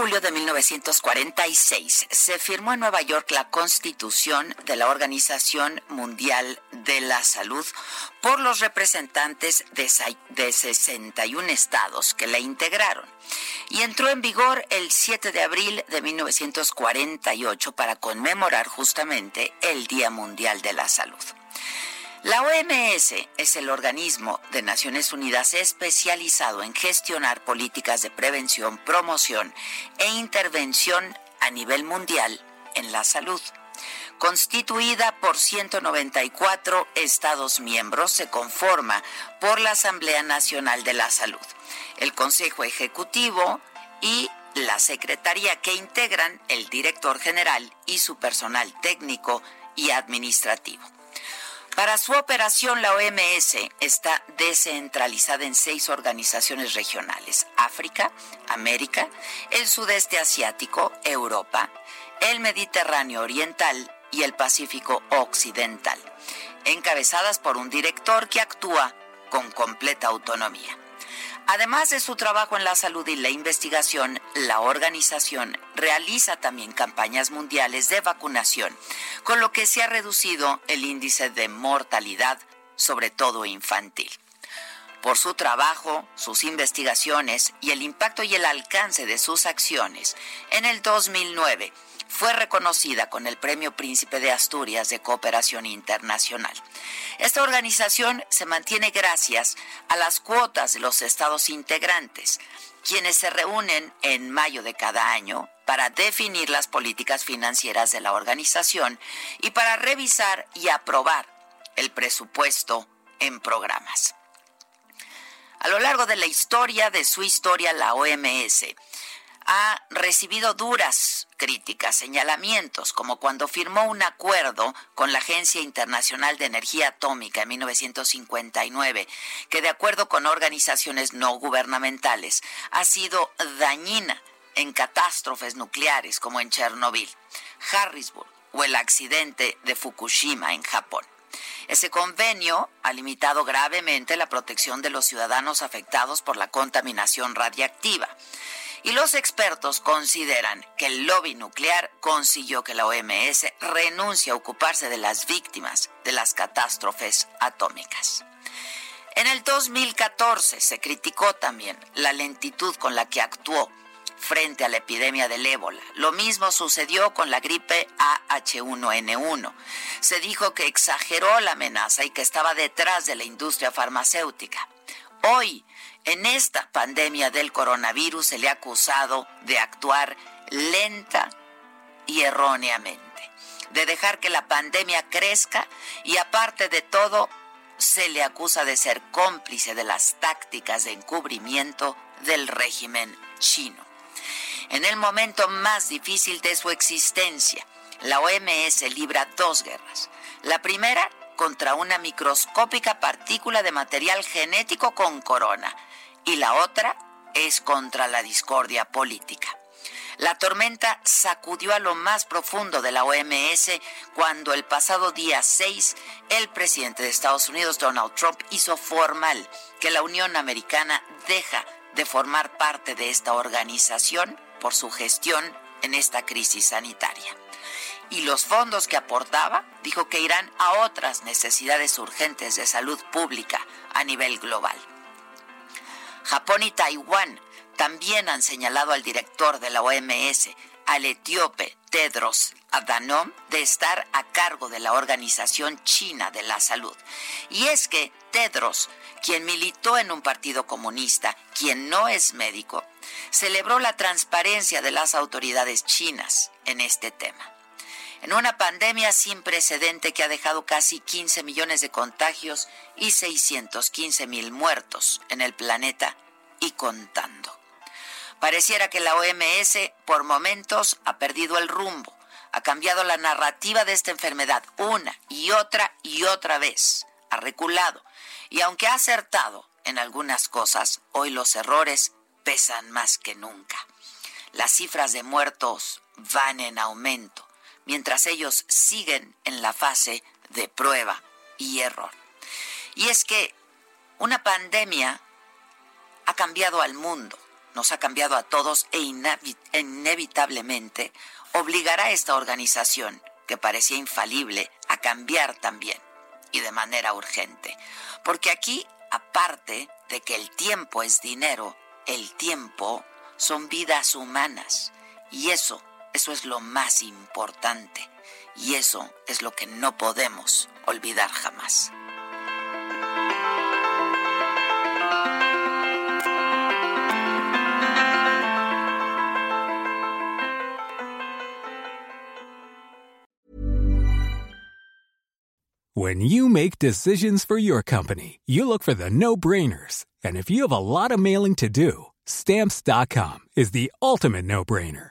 Julio de 1946 se firmó en Nueva York la Constitución de la Organización Mundial de la Salud por los representantes de 61 estados que la integraron y entró en vigor el 7 de abril de 1948 para conmemorar justamente el Día Mundial de la Salud. La OMS es el organismo de Naciones Unidas especializado en gestionar políticas de prevención, promoción e intervención a nivel mundial en la salud. Constituida por 194 Estados miembros, se conforma por la Asamblea Nacional de la Salud, el Consejo Ejecutivo y la Secretaría que integran el director general y su personal técnico y administrativo. Para su operación, la OMS está descentralizada en seis organizaciones regionales, África, América, el sudeste asiático, Europa, el Mediterráneo Oriental y el Pacífico Occidental, encabezadas por un director que actúa con completa autonomía. Además de su trabajo en la salud y la investigación, la organización realiza también campañas mundiales de vacunación, con lo que se ha reducido el índice de mortalidad, sobre todo infantil. Por su trabajo, sus investigaciones y el impacto y el alcance de sus acciones, en el 2009 fue reconocida con el Premio Príncipe de Asturias de Cooperación Internacional. Esta organización se mantiene gracias a las cuotas de los estados integrantes, quienes se reúnen en mayo de cada año para definir las políticas financieras de la organización y para revisar y aprobar el presupuesto en programas. A lo largo de la historia de su historia, la OMS ha recibido duras críticas, señalamientos, como cuando firmó un acuerdo con la Agencia Internacional de Energía Atómica en 1959, que de acuerdo con organizaciones no gubernamentales ha sido dañina en catástrofes nucleares como en Chernobyl, Harrisburg o el accidente de Fukushima en Japón. Ese convenio ha limitado gravemente la protección de los ciudadanos afectados por la contaminación radiactiva. Y los expertos consideran que el lobby nuclear consiguió que la OMS renuncie a ocuparse de las víctimas de las catástrofes atómicas. En el 2014 se criticó también la lentitud con la que actuó frente a la epidemia del ébola. Lo mismo sucedió con la gripe AH1N1. Se dijo que exageró la amenaza y que estaba detrás de la industria farmacéutica. Hoy, en esta pandemia del coronavirus, se le ha acusado de actuar lenta y erróneamente, de dejar que la pandemia crezca y aparte de todo, se le acusa de ser cómplice de las tácticas de encubrimiento del régimen chino. En el momento más difícil de su existencia, la OMS libra dos guerras. La primera contra una microscópica partícula de material genético con corona y la otra es contra la discordia política. La tormenta sacudió a lo más profundo de la OMS cuando el pasado día 6 el presidente de Estados Unidos, Donald Trump, hizo formal que la Unión Americana deja de formar parte de esta organización por su gestión en esta crisis sanitaria. Y los fondos que aportaba dijo que irán a otras necesidades urgentes de salud pública a nivel global. Japón y Taiwán también han señalado al director de la OMS, al etíope Tedros Adhanom, de estar a cargo de la Organización China de la Salud. Y es que Tedros, quien militó en un partido comunista, quien no es médico, celebró la transparencia de las autoridades chinas en este tema. En una pandemia sin precedente que ha dejado casi 15 millones de contagios y 615 mil muertos en el planeta y contando. Pareciera que la OMS por momentos ha perdido el rumbo, ha cambiado la narrativa de esta enfermedad una y otra y otra vez, ha reculado y aunque ha acertado en algunas cosas, hoy los errores pesan más que nunca. Las cifras de muertos van en aumento, mientras ellos siguen en la fase de prueba y error. Y es que una pandemia ha cambiado al mundo nos ha cambiado a todos e inevitablemente obligará a esta organización, que parecía infalible, a cambiar también y de manera urgente. Porque aquí, aparte de que el tiempo es dinero, el tiempo son vidas humanas. Y eso, eso es lo más importante. Y eso es lo que no podemos olvidar jamás. When you make decisions for your company, you look for the no-brainers. And if you have a lot of mailing to do, stamps.com is the ultimate no-brainer.